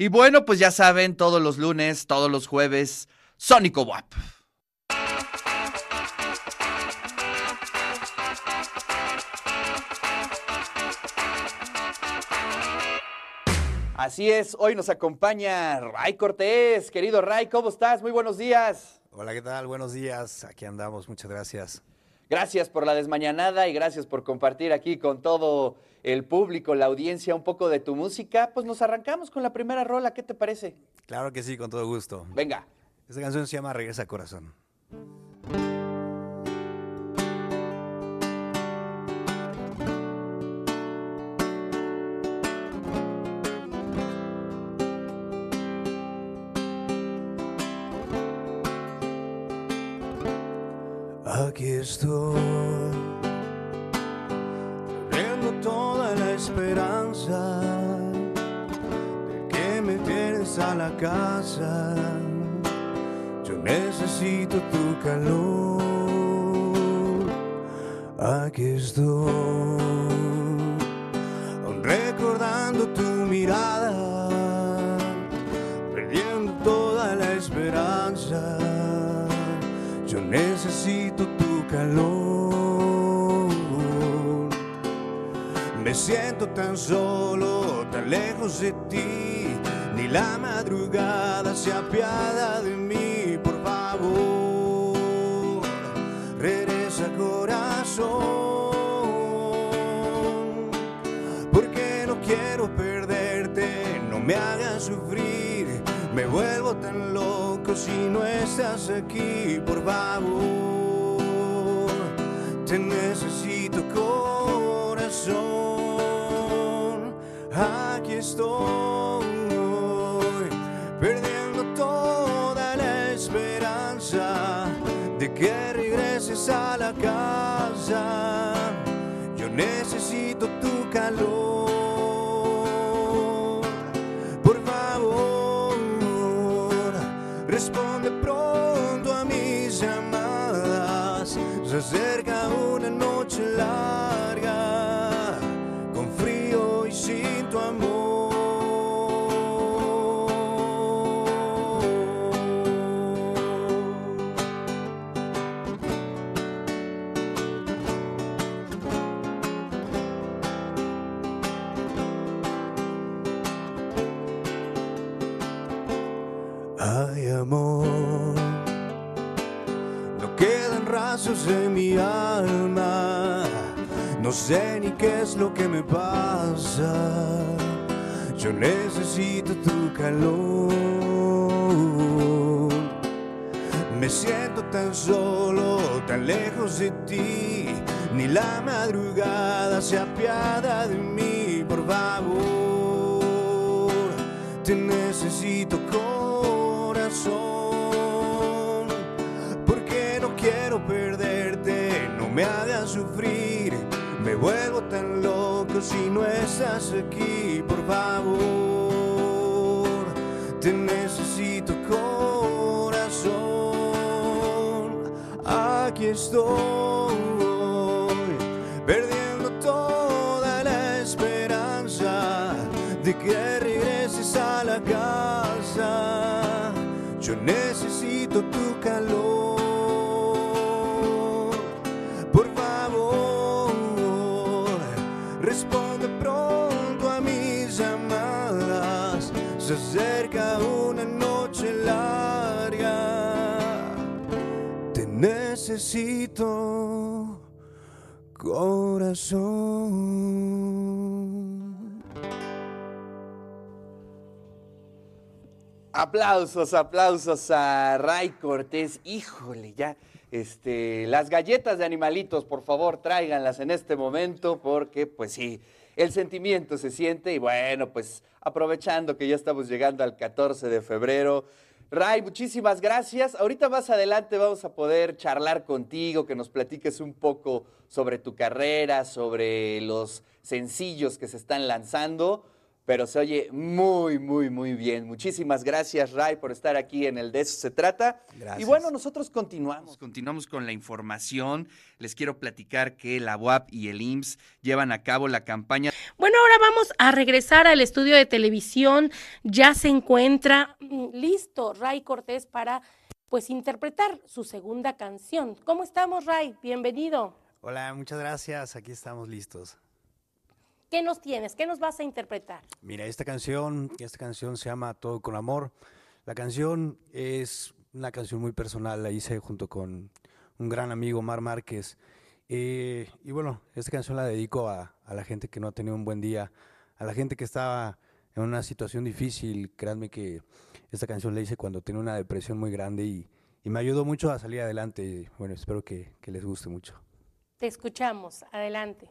Y bueno, pues ya saben, todos los lunes, todos los jueves, Sónico WAP. Así es, hoy nos acompaña Ray Cortés. Querido Ray, ¿cómo estás? Muy buenos días. Hola, ¿qué tal? Buenos días. Aquí andamos, muchas gracias. Gracias por la desmañanada y gracias por compartir aquí con todo el público, la audiencia, un poco de tu música. Pues nos arrancamos con la primera rola, ¿qué te parece? Claro que sí, con todo gusto. Venga. Esta canción se llama Regresa Corazón. Me tienes a la casa. Yo necesito tu calor. Aquí estoy, recordando tu mirada, perdiendo toda la esperanza. Yo necesito tu calor. Me siento tan solo, tan lejos de ti. Ni la madrugada se apiada de mí, por favor. Regresa corazón. Porque no quiero perderte, no me hagas sufrir. Me vuelvo tan loco si no estás aquí, por favor. Te necesito corazón. Aquí estoy, que regreses a la casa. Yo necesito tu calor. Alma. No sé ni qué es lo que me pasa. Yo necesito tu calor. Me siento tan solo, tan lejos de ti. Ni la madrugada se apiada de mí, por favor. Te necesito corazón. Me hagas sufrir. Me vuelvo tan loco si no estás aquí, por favor. Te necesito corazón. Aquí estoy, perdiendo toda la esperanza de que regreses a la casa. Yo necesito tu calor. Se acerca una noche larga. Te necesito, corazón. Aplausos, aplausos a Ray Cortés. Híjole, ya. Este, las galletas de animalitos, por favor, tráiganlas en este momento, porque, pues sí, el sentimiento se siente. Y bueno, pues aprovechando que ya estamos llegando al 14 de febrero. Ray, muchísimas gracias. Ahorita más adelante vamos a poder charlar contigo, que nos platiques un poco sobre tu carrera, sobre los sencillos que se están lanzando. Pero se oye muy, muy, muy bien. Muchísimas gracias, Ray, por estar aquí en el De eso se trata. Gracias. Y bueno, nosotros continuamos. Continuamos con la información. Les quiero platicar que la UAP y el IMSS llevan a cabo la campaña. Bueno, ahora vamos a regresar al estudio de televisión. Ya se encuentra mm, listo Ray Cortés para pues interpretar su segunda canción. ¿Cómo estamos, Ray? Bienvenido. Hola, muchas gracias. Aquí estamos listos. ¿Qué nos tienes? ¿Qué nos vas a interpretar? Mira, esta canción, esta canción se llama Todo con Amor. La canción es una canción muy personal, la hice junto con un gran amigo, Mar Márquez. Eh, y bueno, esta canción la dedico a, a la gente que no ha tenido un buen día, a la gente que estaba en una situación difícil. Créanme que esta canción la hice cuando tenía una depresión muy grande y, y me ayudó mucho a salir adelante. Y bueno, espero que, que les guste mucho. Te escuchamos. Adelante.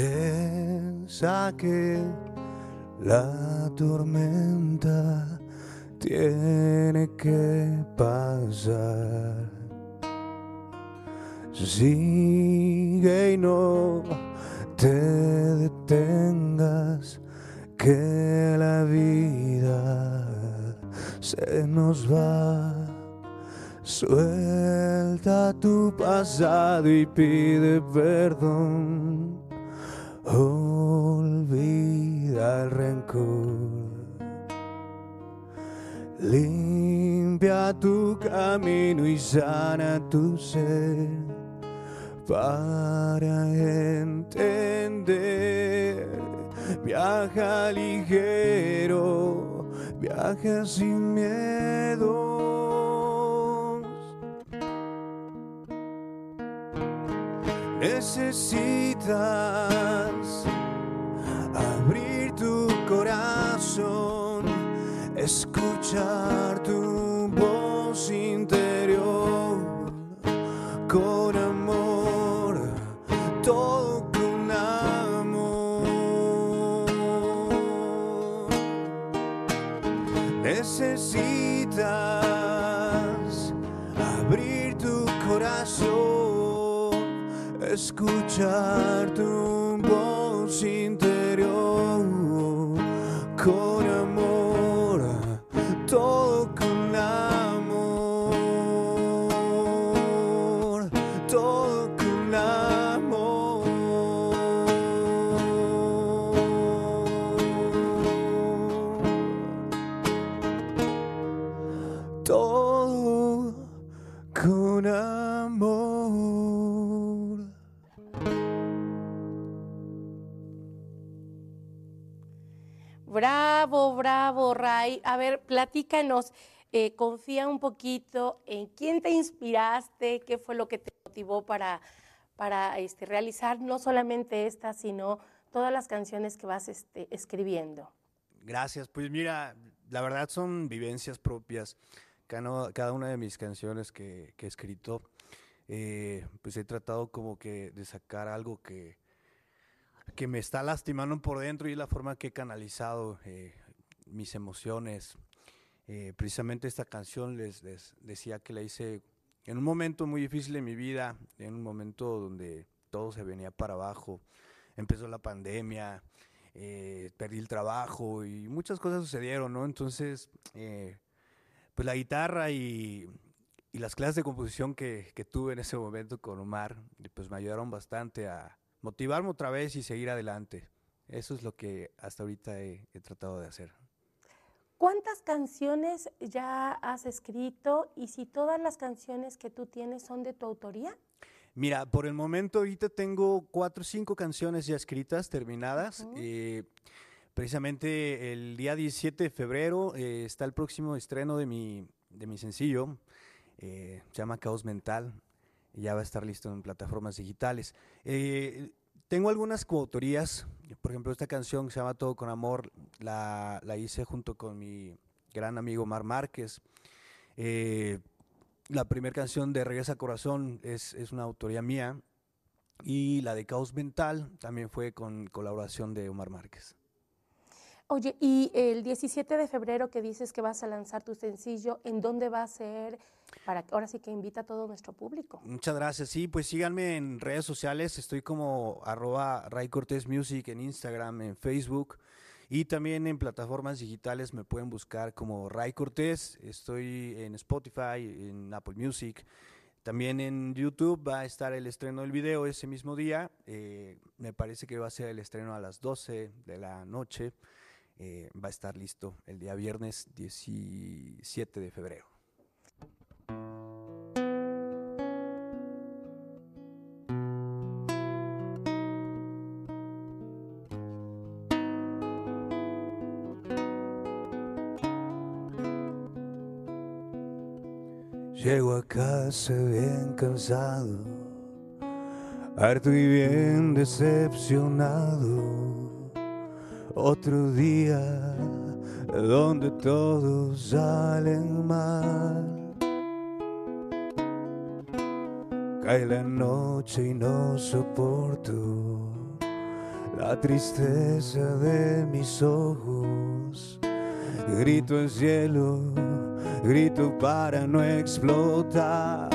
Piensa que la tormenta tiene que pasar. Sigue y no te detengas, que la vida se nos va. Suelta tu pasado y pide perdón. Olvida el rencor. Limpia tu camino y sana tu ser para entender. Viaja ligero, viaja sin miedos. Necesitas abrir tu corazón, escuchar tu voz interior con escuchar tu voz interior con amor, todo con A ver, platícanos. eh, confía un poquito en quién te inspiraste, qué fue lo que te motivó para, para este, realizar no solamente esta, sino todas las canciones que vas este, escribiendo. Gracias, pues mira, la verdad son vivencias propias. Cada, cada una de mis canciones que, que he escrito, eh, pues he tratado como que de sacar algo que, que me está lastimando por dentro y es la forma que he canalizado eh, mis emociones. Eh, precisamente esta canción les, decía que la hice en un momento muy difícil de mi vida, en un momento donde todo se venía para abajo. Empezó la pandemia, eh, perdí el trabajo y muchas cosas sucedieron, ¿no? Entonces, eh, pues la guitarra y, y las clases de composición que, tuve en ese momento con Omar, pues me ayudaron bastante a motivarme otra vez y seguir adelante. Eso es lo que hasta ahorita he tratado de hacer. ¿Cuántas canciones ya has escrito y si todas las canciones que tú tienes son de tu autoría? Mira, por el momento ahorita tengo cuatro o cinco canciones ya escritas, terminadas. Eh, precisamente el día 17 de febrero eh, está el próximo estreno de mi, de mi sencillo. eh, se llama Caos Mental. y Ya va a estar listo en plataformas digitales. Eh, tengo algunas coautorías. Por ejemplo, esta canción que se llama Todo con Amor la, la hice junto con mi gran amigo Mar Márquez. Eh, la primera canción de Regresa Corazón es, es una autoría mía. Y la de Caos Mental también fue con colaboración de Omar Márquez. Oye, y el 17 de febrero que dices que vas a lanzar tu sencillo, ¿en dónde va a ser? Para ahora sí que invita a todo nuestro público. Muchas gracias. Sí, pues síganme en redes sociales. Estoy como arroba Ray Cortés Music en Instagram, en Facebook. Y también en plataformas digitales me pueden buscar como Ray Cortés. Estoy en Spotify, en Apple Music. También en YouTube va a estar el estreno del video ese mismo día. Eh, me parece que va a ser el estreno a las 12 de la noche. Eh, va a estar listo el día viernes 17 de febrero. Llego a casa bien cansado, harto y bien decepcionado otro día donde todos salen mal. Cae la noche y no soporto la tristeza de mis ojos. Grito al cielo, grito para no explotar.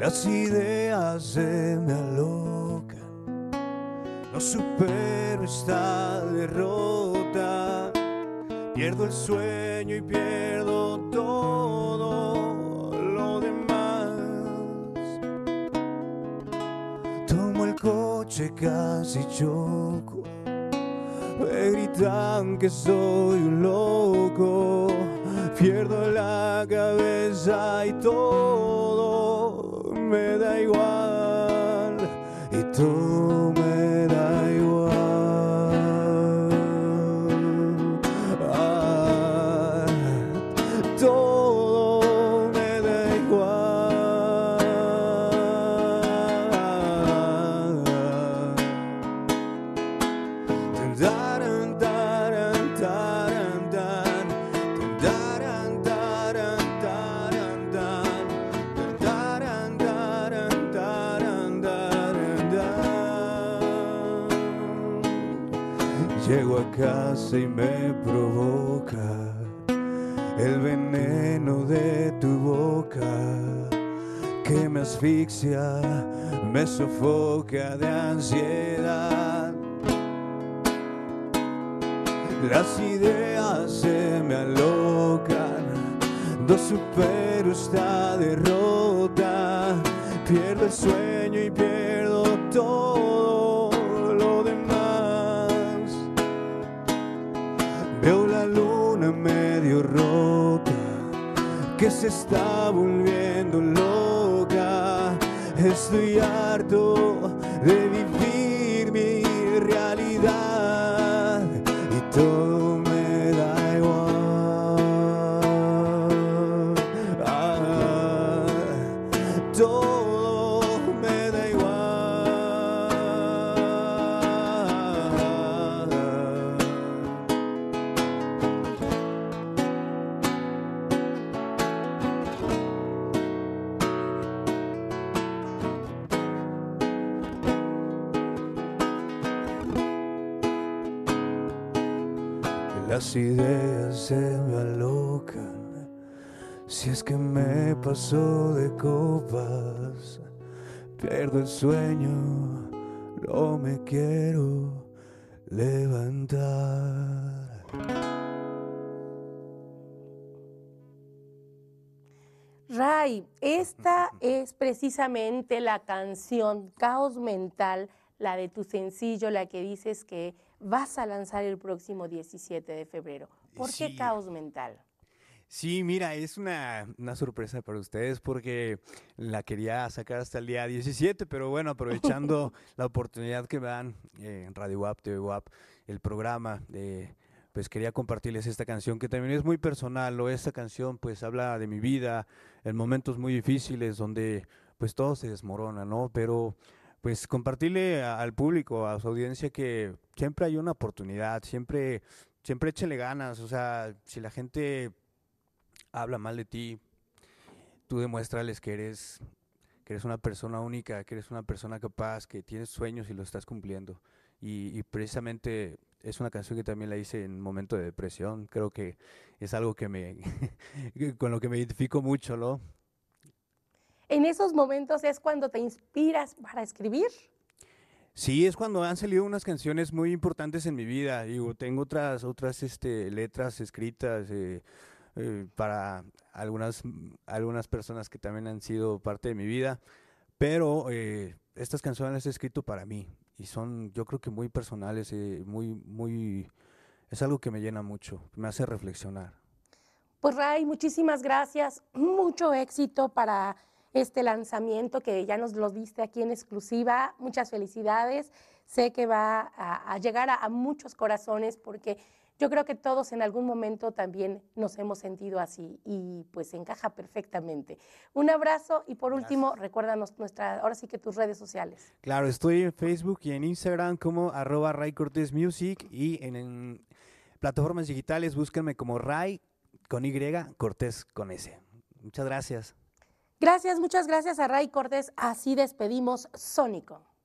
Las ideas se me alojan no supero esta derrota. Pierdo el sueño y pierdo todo lo demás. Tomo el coche, casi choco. Me gritan que soy un loco. Pierdo la cabeza y todo me da igual. Y todo y me provoca el veneno de tu boca que me asfixia, me sofoca de ansiedad. Las ideas se me alocan, no supero esta derrota, pierdo el sueño y pierdo que se está volviendo loca. Estoy harto de vivir mi realidad Las ideas se me alocan, si es que me pasó de copas, pierdo el sueño, no me quiero levantar. Ray, esta es precisamente la canción Caos Mental, la de tu sencillo, la que dices que vas a lanzar el próximo 17 de febrero. ¿Por qué Caos Mental? Sí, mira, es una, sorpresa para ustedes porque la quería sacar hasta el día 17, pero bueno, aprovechando la oportunidad que me dan eh, en Radio WAP, TV WAP, el programa, de, pues quería compartirles esta canción que también es muy personal, o esta canción pues habla de mi vida en momentos muy difíciles donde pues todo se desmorona, ¿no? Pero pues compartirle al público, a su audiencia que siempre hay una oportunidad, siempre, siempre échele ganas, o sea, si la gente habla mal de ti, tú demuéstrales que eres, que eres una persona única, que eres una persona capaz, que tienes sueños y los estás cumpliendo. y, precisamente es una canción que también la hice en un momento de depresión. Creo que es algo que me con lo que me identifico mucho, ¿no? En esos momentos es cuando te inspiras para escribir. Sí, es cuando han salido unas canciones muy importantes en mi vida. Digo, tengo otras otras este, letras escritas eh, eh, para algunas algunas personas que también han sido parte de mi vida, pero eh, estas canciones las he escrito para mí y son, yo creo que muy personales, muy muy es algo que me llena mucho, me hace reflexionar. Pues Ray, muchísimas gracias, mucho éxito para este lanzamiento que ya nos lo diste aquí en exclusiva. Muchas felicidades. Sé que va a, llegar a, muchos corazones porque yo creo que todos en algún momento también nos hemos sentido así y pues encaja perfectamente. Un abrazo y por último, recuérdanos nuestra, ahora sí que tus redes sociales. Claro, estoy en Facebook y en Instagram como arroba Ray Cortés Music y en, en plataformas digitales búsquenme como Ray con Y, Cortés con S. Muchas gracias. Gracias, muchas gracias a Ray Cortés. Así despedimos Sónico.